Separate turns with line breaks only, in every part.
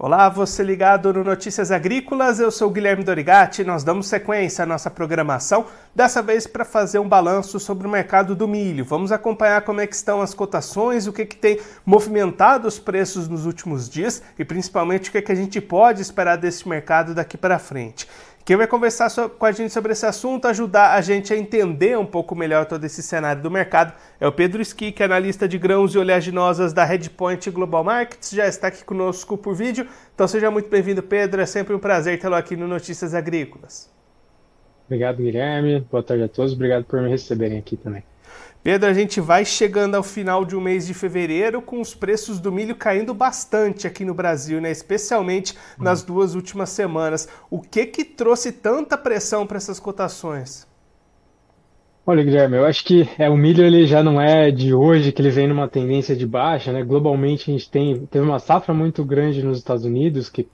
Olá, você ligado no Notícias Agrícolas, eu sou Guilherme Dorigati. Nós damos sequência à nossa programação, dessa vez para fazer um balanço sobre o mercado do milho. Vamos acompanhar como é que estão as cotações, o que, que tem movimentado os preços nos últimos dias e principalmente o que, que a gente pode esperar desse mercado daqui para frente. Quem vai conversar com a gente sobre esse assunto, ajudar a gente a entender um pouco melhor todo esse cenário do mercado, é o Pedro Ski, que é analista de grãos e oleaginosas da Redpoint Global Markets, já está aqui conosco por vídeo. Então seja muito bem-vindo, Pedro. É sempre um prazer tê-lo aqui no Notícias Agrícolas.
Obrigado, Guilherme. Boa tarde a todos. Obrigado por me receberem aqui também.
Pedro, a gente vai chegando ao final de um mês de fevereiro com os preços do milho caindo bastante aqui no Brasil, né? especialmente nas duas últimas semanas. O que que trouxe tanta pressão para essas cotações?
Olha, Guilherme, eu acho que é, o milho ele já não é de hoje que ele vem numa tendência de baixa, né? Globalmente a gente tem, teve uma safra muito grande nos Estados Unidos que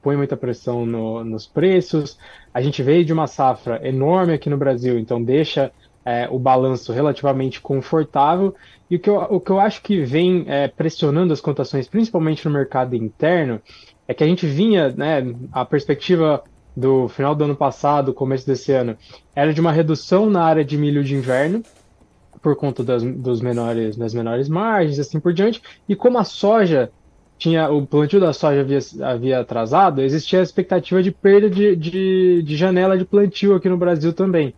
põe muita pressão no, nos preços. A gente veio de uma safra enorme aqui no Brasil, então deixa é, o balanço relativamente confortável. E o que eu, o que eu acho que vem é, pressionando as cotações, principalmente no mercado interno, é que a gente vinha, né, a perspectiva do final do ano passado, começo desse ano, era de uma redução na área de milho de inverno, por conta das, dos menores, das menores margens, assim por diante. E como a soja tinha o plantio da soja havia, havia atrasado, existia a expectativa de perda de, de, de janela de plantio aqui no Brasil também.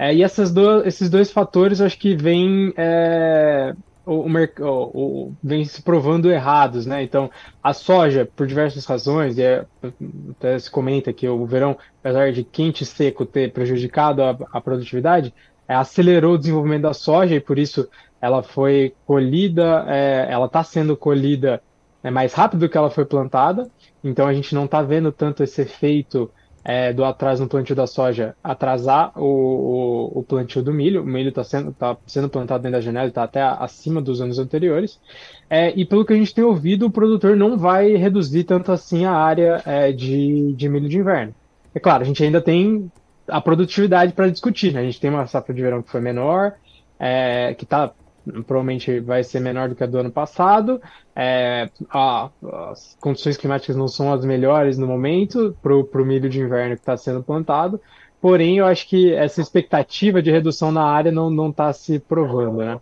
É, e essas do, esses dois fatores acho que vêm é, o, o, o, vem se provando errados, né? Então, a soja, por diversas razões, e é, até se comenta que o verão, apesar de quente e seco ter prejudicado a, a produtividade, é, acelerou o desenvolvimento da soja e por isso ela foi colhida, é, ela está sendo colhida é, mais rápido do que ela foi plantada, então a gente não está vendo tanto esse efeito é, do atraso no plantio da soja atrasar o, o, o plantio do milho. O milho está sendo, tá sendo plantado dentro da janela, está até acima dos anos anteriores. É, e pelo que a gente tem ouvido, o produtor não vai reduzir tanto assim a área é, de, de milho de inverno. É claro, a gente ainda tem a produtividade para discutir. Né? A gente tem uma safra de verão que foi menor, é, que está provavelmente vai ser menor do que a do ano passado. É, as condições climáticas não são as melhores no momento para o milho de inverno que está sendo plantado. Porém, eu acho que essa expectativa de redução na área não está se provando, né?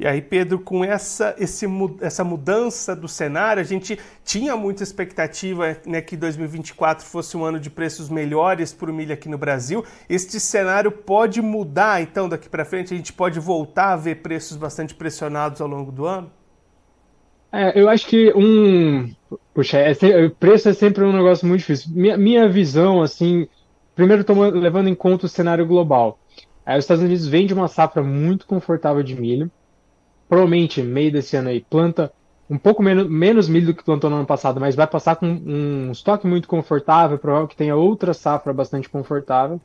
E aí, Pedro, com essa, esse, essa mudança do cenário, a gente tinha muita expectativa né, que 2024 fosse um ano de preços melhores para o milho aqui no Brasil. Este cenário pode mudar, então, daqui para frente? A gente pode voltar a ver preços bastante pressionados ao longo do ano?
É, eu acho que um. Puxa, é, preço é sempre um negócio muito difícil. Minha, minha visão, assim, primeiro tomando, levando em conta o cenário global. É, os Estados Unidos vêm de uma safra muito confortável de milho provavelmente meio desse ano aí, planta um pouco menos, menos milho do que plantou no ano passado, mas vai passar com um estoque muito confortável, provável que tenha outra safra bastante confortável.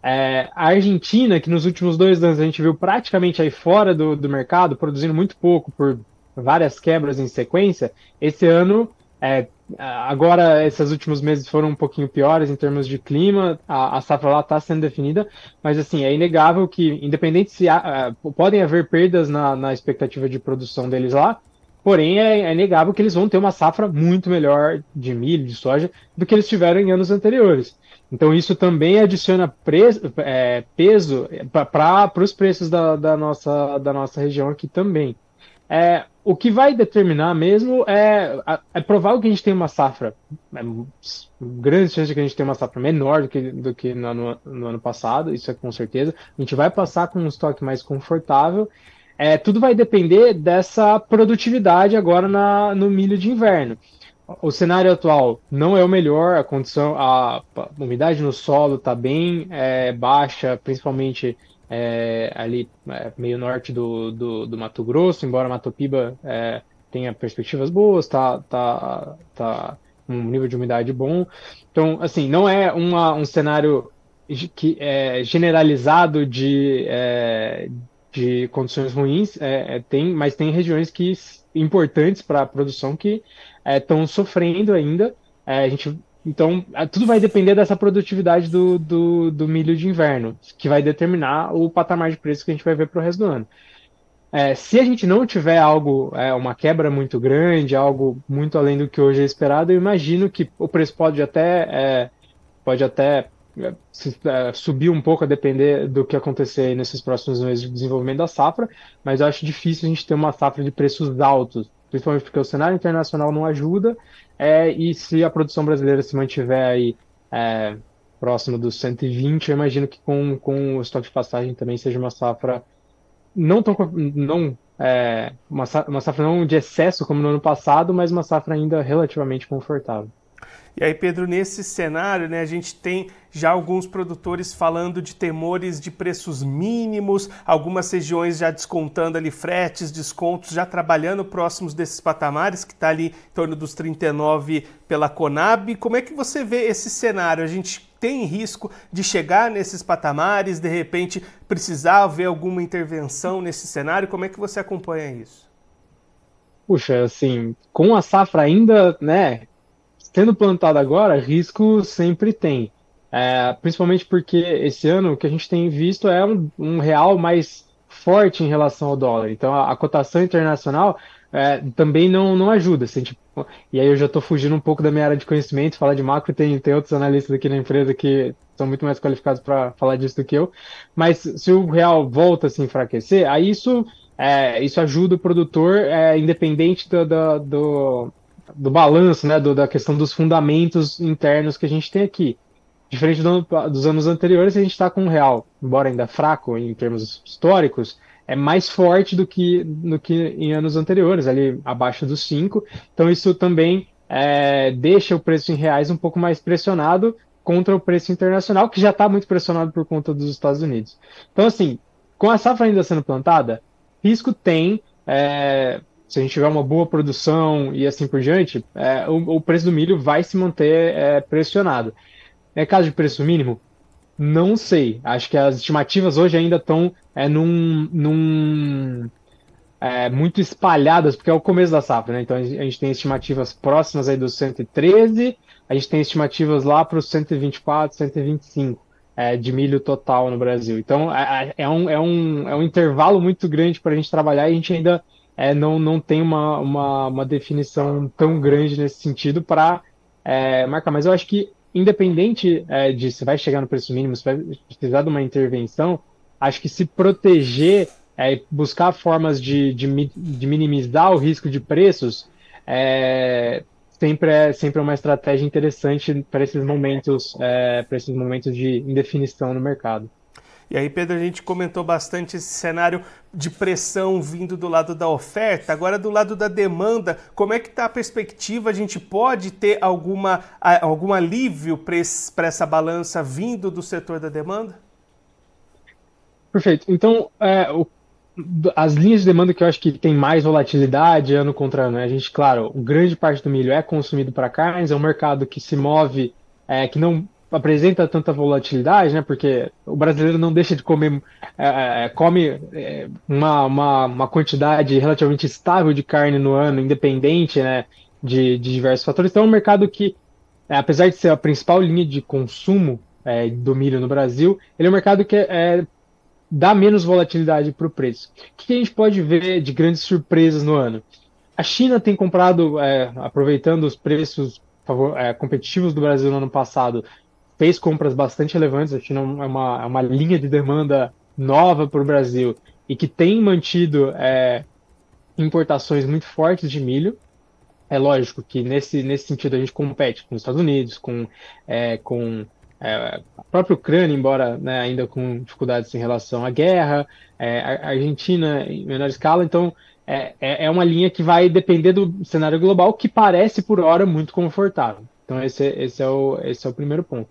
É, a Argentina, que nos últimos dois anos a gente viu praticamente aí fora do, do mercado, produzindo muito pouco por várias quebras em sequência, esse ano é, agora, esses últimos meses foram um pouquinho piores em termos de clima, a, a safra lá está sendo definida, mas assim, é inegável que, independente se há, uh, podem haver perdas na, na, expectativa de produção deles lá, porém é, é inegável que eles vão ter uma safra muito melhor de milho, de soja, do que eles tiveram em anos anteriores. Então isso também adiciona é, peso para os preços da, da, nossa, da nossa região aqui também. É, o que vai determinar mesmo é, é provável que a gente tenha uma safra, é, grande chance de que a gente tenha uma safra menor do que, do que no, no, no, ano passado, isso é com certeza. A gente vai passar com um estoque mais confortável. É, tudo vai depender dessa produtividade agora na, no milho de inverno. O cenário atual não é o melhor, a condição, a, a umidade no solo está bem é, baixa, principalmente é, ali é, meio norte do, do, do, Mato Grosso, embora Mato Piba é, tenha perspectivas boas, tá, tá, tá um nível de umidade bom. Então, assim, não é uma, um cenário que é generalizado de, é, de condições ruins, é, é, tem, mas tem regiões que importantes para a produção que estão sofrendo ainda. a gente então, tudo vai depender dessa produtividade do, do, do, milho de inverno, que vai determinar o patamar de preço que a gente vai ver para o resto do ano. é, se a gente não tiver algo, é, uma quebra muito grande, algo muito além do que hoje é esperado, eu imagino que o preço pode até, é, pode até é, é, subir um pouco a depender do que acontecer nesses próximos meses de desenvolvimento da safra, mas eu acho difícil a gente ter uma safra de preços altos, principalmente porque o cenário internacional não ajuda, é, e se a produção brasileira se mantiver aí é, próximo dos 120, eu imagino que com, com o estoque de passagem também seja uma safra não tão não é, uma, uma safra não de excesso como no ano passado, mas uma safra ainda relativamente confortável.
E aí, Pedro, nesse cenário, né, a gente tem já alguns produtores falando de temores de preços mínimos, algumas regiões já descontando ali fretes, descontos, já trabalhando próximos desses patamares, que está ali em torno dos 39 pela Conab. Como é que você vê esse cenário? A gente tem risco de chegar nesses patamares, de repente precisar haver alguma intervenção nesse cenário? Como é que você acompanha isso?
Puxa, assim, com a safra ainda, né, sendo plantado agora, risco sempre tem. É, principalmente porque esse ano o que a gente tem visto é um, um real mais forte em relação ao dólar. Então a, a cotação internacional é, também não, não ajuda. Assim, tipo, e aí eu já estou fugindo um pouco da minha área de conhecimento, falar de macro, tem, tem outros analistas aqui na empresa que são muito mais qualificados para falar disso do que eu. Mas se o real volta a se enfraquecer, aí isso, é, isso ajuda o produtor, é, independente do, do, do do balanço, né, do, da questão dos fundamentos internos que a gente tem aqui. Diferente do, dos anos anteriores, a gente está com um real, embora ainda fraco em termos históricos, é mais forte do que, do que em anos anteriores, ali abaixo dos 5. Então isso também é, deixa o preço em reais um pouco mais pressionado contra o preço internacional, que já está muito pressionado por conta dos Estados Unidos. Então, assim, com a safra ainda sendo plantada, risco tem. É, se a gente tiver uma boa produção e assim por diante, é, o, o, preço do milho vai se manter é, pressionado. É caso de preço mínimo? Não sei. Acho que as estimativas hoje ainda estão é, num, num é, muito espalhadas, porque é o começo da safra, né? Então a gente tem estimativas próximas aí dos 113, a gente tem estimativas lá para os 124, 125 é, de milho total no Brasil. Então é, é, é, um, é, um, é um intervalo muito grande para a gente trabalhar e a gente ainda é, não, não tem uma, uma, uma definição tão grande nesse sentido para é, marcar. Mas eu acho que, independente é, de se vai chegar no preço mínimo, se vai precisar de uma intervenção, acho que se proteger, é, buscar formas de, de, de, minimizar o risco de preços, é, sempre é sempre é uma estratégia interessante para esses momentos, é, para esses momentos de indefinição no mercado.
E aí, Pedro, a gente comentou bastante esse cenário de pressão vindo do lado da oferta, agora do lado da demanda, como é que está a perspectiva? A gente pode ter alguma, algum alívio para essa balança vindo do setor da demanda?
Perfeito. Então, é, o, as linhas de demanda que eu acho que tem mais volatilidade ano contra ano, né? a gente, claro, grande parte do milho é consumido para carnes, é um mercado que se move, é, que não apresenta tanta volatilidade, né? Porque o brasileiro não deixa de comer, é, é, é, come é, uma, uma, uma, quantidade relativamente estável de carne no ano, independente, né? De, de diversos fatores. Então, é um mercado que, é, apesar de ser a principal linha de consumo é, do milho no Brasil, ele é um mercado que dá menos volatilidade para o preço. O que a gente pode ver de grandes surpresas no ano? A China tem comprado, aproveitando os preços competitivos do Brasil no ano passado, fez compras bastante relevantes. A China é uma, é uma linha de demanda nova para o Brasil e que tem mantido é, importações muito fortes de milho. É lógico que nesse, nesse sentido a gente compete com os Estados Unidos, com, é, com é, a própria Ucrânia, embora né, ainda com dificuldades em relação à guerra, é, a Argentina em menor escala, então é, é, é uma linha que vai depender do cenário global, que parece por hora muito confortável. Então, esse, esse, é, o, esse é o primeiro ponto.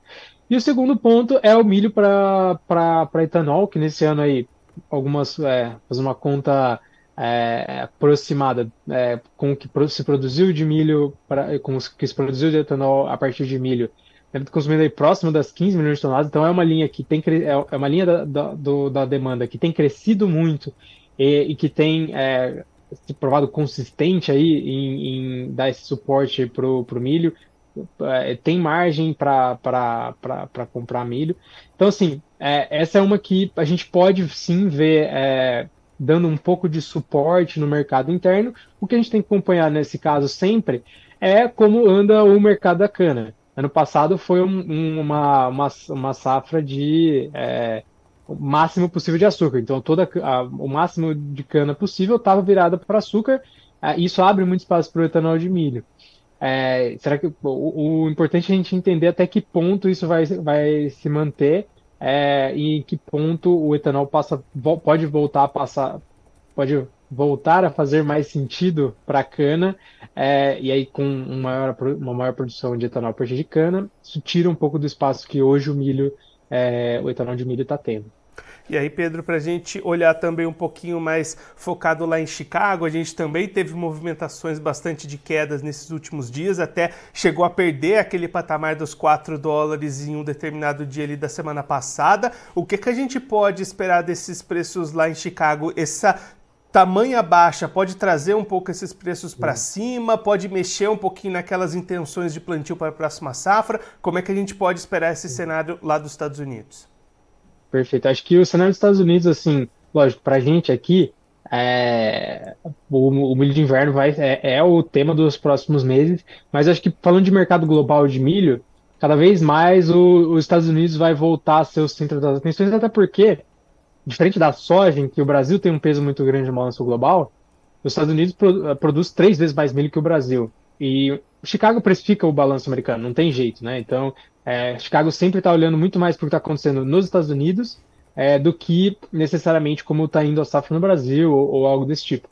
E o segundo ponto é o milho para etanol, que nesse ano aí, algumas, é, fazer uma conta é, aproximada é, com o que se produziu de milho, pra, com o que se produziu de etanol a partir de milho, deve ter consumido aí próximo das 15 milhões de toneladas, então é uma linha que tem é, é uma linha da, da, do, da demanda que tem crescido muito e, e que tem é, se provado consistente aí em, em dar esse suporte para o milho, é, tem margem para comprar milho. Então, assim, é, essa é uma que a gente pode sim ver é, dando um pouco de suporte no mercado interno. O que a gente tem que acompanhar nesse caso sempre é como anda o mercado da cana. Ano passado foi um, uma, uma, uma, safra de é, o máximo possível de açúcar. Então, toda a, o máximo de cana possível estava virada para açúcar. É, isso abre muito espaço para o etanol de milho. É, será que o, o, importante é a gente entender até que ponto isso vai, vai se manter é, e em que ponto o etanol passa, pode voltar a passar, pode voltar a fazer mais sentido para a cana, é, e aí com uma maior, uma maior produção de etanol a partir de cana, isso tira um pouco do espaço que hoje o milho, é, o etanol de milho está tendo.
E aí, Pedro, para a gente olhar também um pouquinho mais focado lá em Chicago, a gente também teve movimentações bastante de quedas nesses últimos dias, até chegou a perder aquele patamar dos 4 dólares em um determinado dia ali da semana passada. O que, que a gente pode esperar desses preços lá em Chicago? Essa tamanha baixa pode trazer um pouco esses preços para cima, pode mexer um pouquinho naquelas intenções de plantio para a próxima safra. Como é que a gente pode esperar esse cenário lá dos Estados Unidos?
Perfeito. Acho que o cenário dos Estados Unidos, assim, lógico, para a gente aqui, é, o, o, milho de inverno vai, é, é, o tema dos próximos meses, mas acho que falando de mercado global de milho, cada vez mais o, os Estados Unidos vai voltar a ser o centro das atenções, até porque, diferente da soja, em que o Brasil tem um peso muito grande no balanço global, os Estados Unidos pro, produz três vezes mais milho que o Brasil. E Chicago precifica o balanço americano, não tem jeito, né? Então, é, Chicago sempre está olhando muito mais para o que está acontecendo nos Estados Unidos é, do que necessariamente como está indo a safra no Brasil ou, ou algo desse tipo.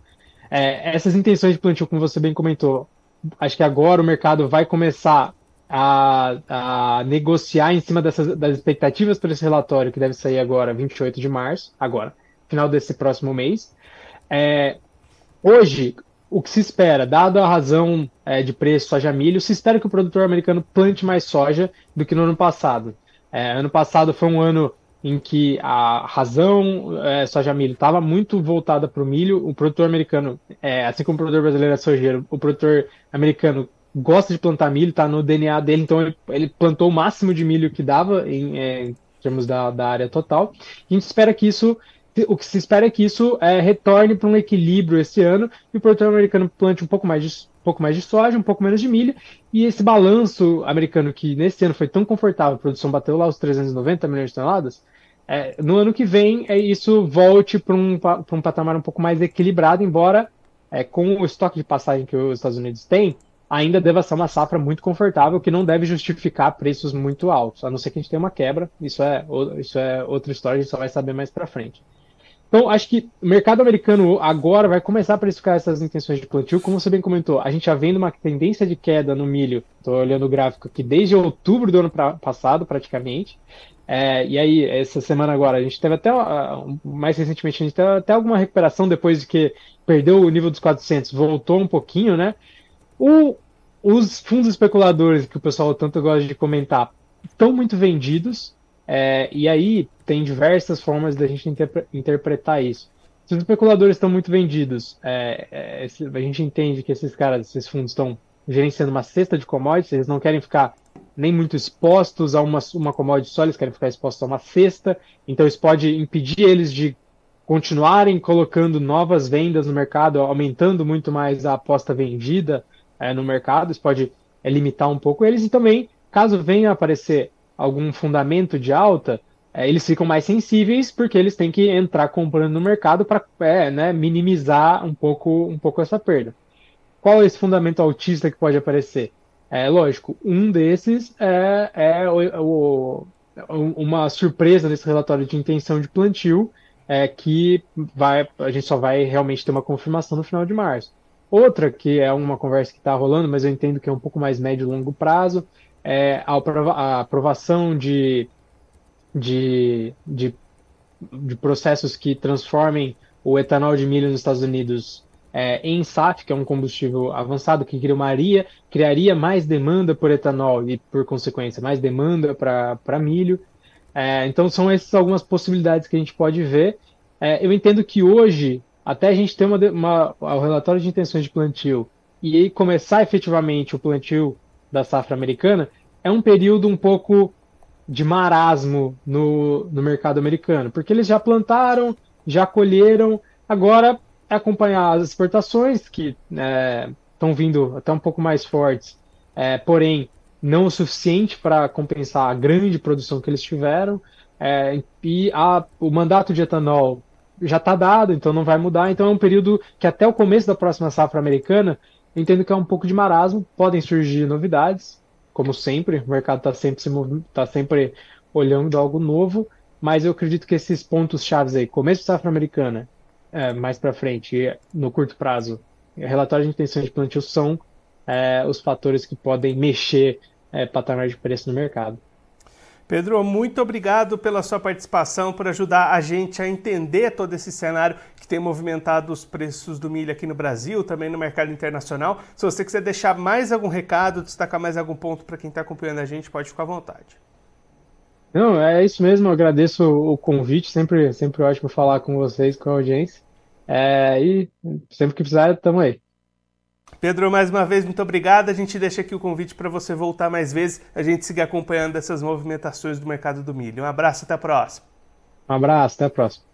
É, essas intenções de plantio, como você bem comentou, acho que agora o mercado vai começar a, a negociar em cima dessas, das expectativas para esse relatório que deve sair agora, 28 de março, agora, final desse próximo mês. É, hoje, o que se espera, dado a razão é, de preço soja-milho, se espera que o produtor americano plante mais soja do que no ano passado. É, ano passado foi um ano em que a razão é, soja-milho estava muito voltada para o milho. O produtor americano, é, assim como o produtor brasileiro é sojeiro, o produtor americano gosta de plantar milho, está no DNA dele, então ele, ele, plantou o máximo de milho que dava em, é, em termos da, da área total. E a gente espera que isso o que se espera é que isso é, retorne para um equilíbrio esse ano e o produtor americano plante um pouco mais de um pouco mais de soja, um pouco menos de milho, e esse balanço americano que nesse ano foi tão confortável, a produção bateu lá os 390 milhões de toneladas, é, no ano que vem é, isso volte para um, um patamar um pouco mais equilibrado, embora é, com o estoque de passagem que os Estados Unidos têm, ainda deva ser uma safra muito confortável, que não deve justificar preços muito altos, a não ser que a gente tenha uma quebra, isso é, isso é outra história, a gente só vai saber mais para frente. Então, acho que o mercado americano agora vai começar a precificar essas intenções de plantio. Como você bem comentou, a gente já vendo uma tendência de queda no milho. Estou olhando o gráfico aqui desde outubro do ano pra, passado, praticamente. É, e aí, essa semana agora, a gente teve até, uh, mais recentemente, a gente teve até alguma recuperação depois de que perdeu o nível dos 400, voltou um pouquinho, né? O, os fundos especuladores, que o pessoal tanto gosta de comentar, estão muito vendidos. É, e aí tem diversas formas da gente interpre interpretar isso. Se os especuladores estão muito vendidos, é, é, a gente entende que esses caras, esses fundos estão gerenciando uma cesta de commodities, eles não querem ficar nem muito expostos a uma, uma commodity só, eles querem ficar expostos a uma cesta, então isso pode impedir eles de continuarem colocando novas vendas no mercado, aumentando muito mais a aposta vendida é, no mercado, isso pode é, limitar um pouco eles, e também, caso venha aparecer algum fundamento de alta, é, eles ficam mais sensíveis porque eles têm que entrar comprando no mercado para é, né, minimizar um pouco, um pouco essa perda. Qual é esse fundamento autista que pode aparecer? É lógico, um desses é, é o, o, uma surpresa nesse relatório de intenção de plantio, é que vai, a gente só vai realmente ter uma confirmação no final de março. Outra, que é uma conversa que está rolando, mas eu entendo que é um pouco mais médio e longo prazo, é, a aprovação de, de, de, de, processos que transformem o etanol de milho nos Estados Unidos é, em SAF, que é um combustível avançado que criaria, criaria mais demanda por etanol e, por consequência, mais demanda para milho. É, então, são essas algumas possibilidades que a gente pode ver. É, eu entendo que hoje, até a gente ter uma, uma, o relatório de intenções de plantio e aí começar efetivamente o plantio da safra americana, é um período um pouco de marasmo no, no mercado americano, porque eles já plantaram, já colheram, Agora é acompanhar as exportações, que estão é, vindo até um pouco mais fortes, é, porém não o suficiente para compensar a grande produção que eles tiveram. É, e a, o mandato de etanol já está dado, então não vai mudar. Então é um período que até o começo da próxima safra americana, entendo que é um pouco de marasmo. Podem surgir novidades, como sempre, o mercado está sempre, tá sempre olhando algo novo, mas eu acredito que esses pontos chaves aí, começo da safra americana, é, mais para frente, no curto prazo, relatório de intenção de plantio são é, os fatores que podem mexer é, patamar de preço no mercado.
Pedro, muito obrigado pela sua participação, por ajudar a gente a entender todo esse cenário que tem movimentado os preços do milho aqui no Brasil, também no mercado internacional. Se você quiser deixar mais algum recado, destacar mais algum ponto para quem está acompanhando a gente, pode ficar à vontade.
Não, é isso mesmo, eu agradeço o convite, sempre, sempre ótimo falar com vocês, com a audiência. É, e sempre que precisar, estamos aí.
Pedro, mais uma vez, muito obrigado. A gente deixa aqui o convite para você voltar mais vezes, a gente seguir acompanhando essas movimentações do mercado do milho. Um abraço, até a próxima.
Um abraço, até a próxima.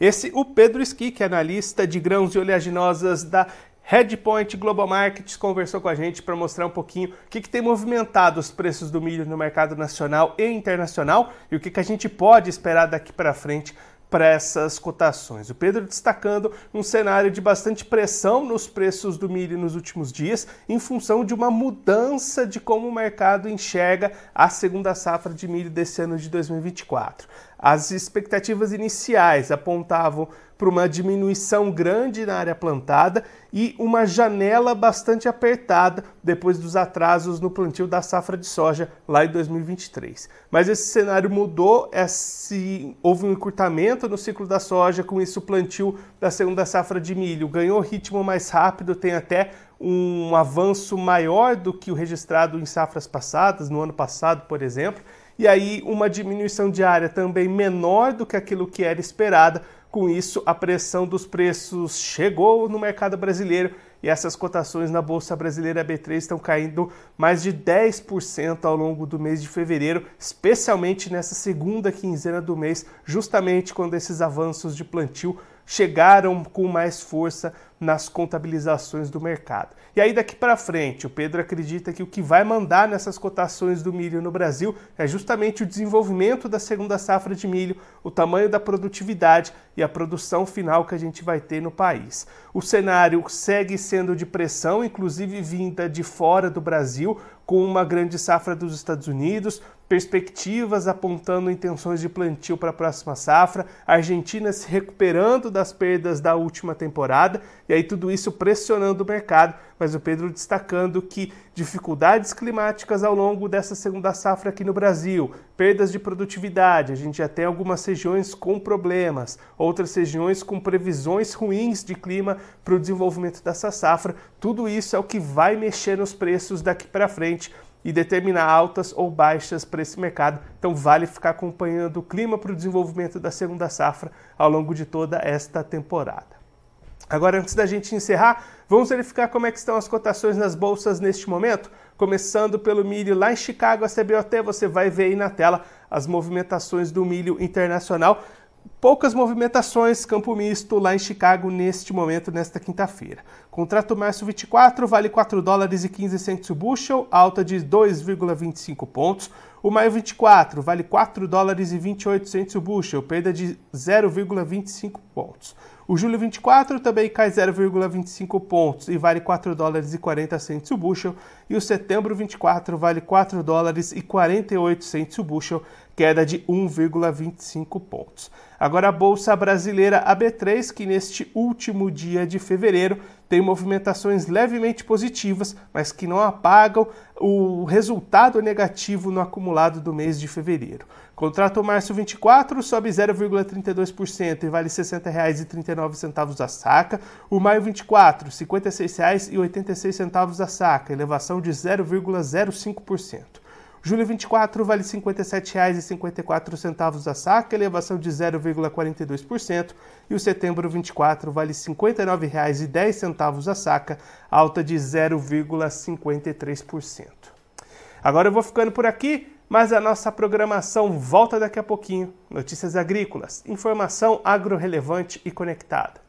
Esse, o Pedro que é analista de grãos e oleaginosas da Headpoint Global Markets, conversou com a gente para mostrar um pouquinho o que, que, tem movimentado os preços do milho no mercado nacional e internacional e o que, que a gente pode esperar daqui para frente para essas cotações. O Pedro destacando um cenário de bastante pressão nos preços do milho nos últimos dias, em função de uma mudança de como o mercado enxerga a segunda safra de milho desse ano de 2024. As expectativas iniciais apontavam para uma diminuição grande na área plantada e uma janela bastante apertada depois dos atrasos no plantio da safra de soja lá em 2023. Mas esse cenário mudou, esse, houve um encurtamento no ciclo da soja, com isso o plantio da segunda safra de milho ganhou ritmo mais rápido, tem até um avanço maior do que o registrado em safras passadas, no ano passado, por exemplo e aí uma diminuição diária também menor do que aquilo que era esperada. Com isso, a pressão dos preços chegou no mercado brasileiro e essas cotações na Bolsa Brasileira B3 estão caindo mais de 10% ao longo do mês de fevereiro, especialmente nessa segunda quinzena do mês, justamente quando esses avanços de plantio chegaram com mais força nas contabilizações do mercado. E aí daqui para frente, o Pedro acredita que o que vai mandar nessas cotações do milho no Brasil é justamente o desenvolvimento da segunda safra de milho, o tamanho da produtividade e a produção final que a gente vai ter no país. O cenário segue sendo de pressão, inclusive vinda de fora do Brasil, com uma grande safra dos Estados Unidos, perspectivas apontando intenções de plantio para a próxima safra, a Argentina se recuperando das perdas da última temporada, e aí tudo isso pressionando o mercado, mas o Pedro destacando que dificuldades climáticas ao longo dessa segunda safra aqui no Brasil, perdas de produtividade, a gente já tem algumas regiões com problemas, outras regiões com previsões ruins de clima para o desenvolvimento dessa safra, tudo isso é o que vai mexer nos preços daqui para frente e determinar altas ou baixas para esse mercado. Então vale ficar acompanhando o clima para o desenvolvimento da segunda safra ao longo de toda esta temporada. Agora, antes da gente encerrar, vamos verificar como é que estão as cotações nas bolsas neste momento. Começando pelo milho lá em Chicago, a CBOT, você vai ver aí na tela as movimentações do milho internacional poucas movimentações campo misto lá em Chicago neste momento, nesta quinta-feira. Contrato março 24 vale 4 dólares e 15 centos o bushel, alta de 2,25 pontos. O maio 24 vale 4 dólares e 28 centos o bushel, perda de 0,25 pontos. O julho 24 também cai 0,25 pontos e vale 4 dólares e 40 centos o bushel. E o setembro 24 vale 4 dólares e 48 centos o bushel, queda de 1,25 pontos. Agora a Bolsa Brasileira AB3, que neste último dia de fevereiro tem movimentações levemente positivas, mas que não apagam o resultado negativo no acumulado do mês de fevereiro. Contrato março 24 sobe 0,32% e vale R$ 60,39 a saca. O maio 24, R$ 56,86 a saca, elevação de 0,05%. Julho 24 vale R$ 57,54 a saca, elevação de 0,42%, e o setembro 24 vale R$ 59,10 a saca, alta de 0,53%. Agora eu vou ficando por aqui, mas a nossa programação volta daqui a pouquinho. Notícias agrícolas, informação agro relevante e conectada.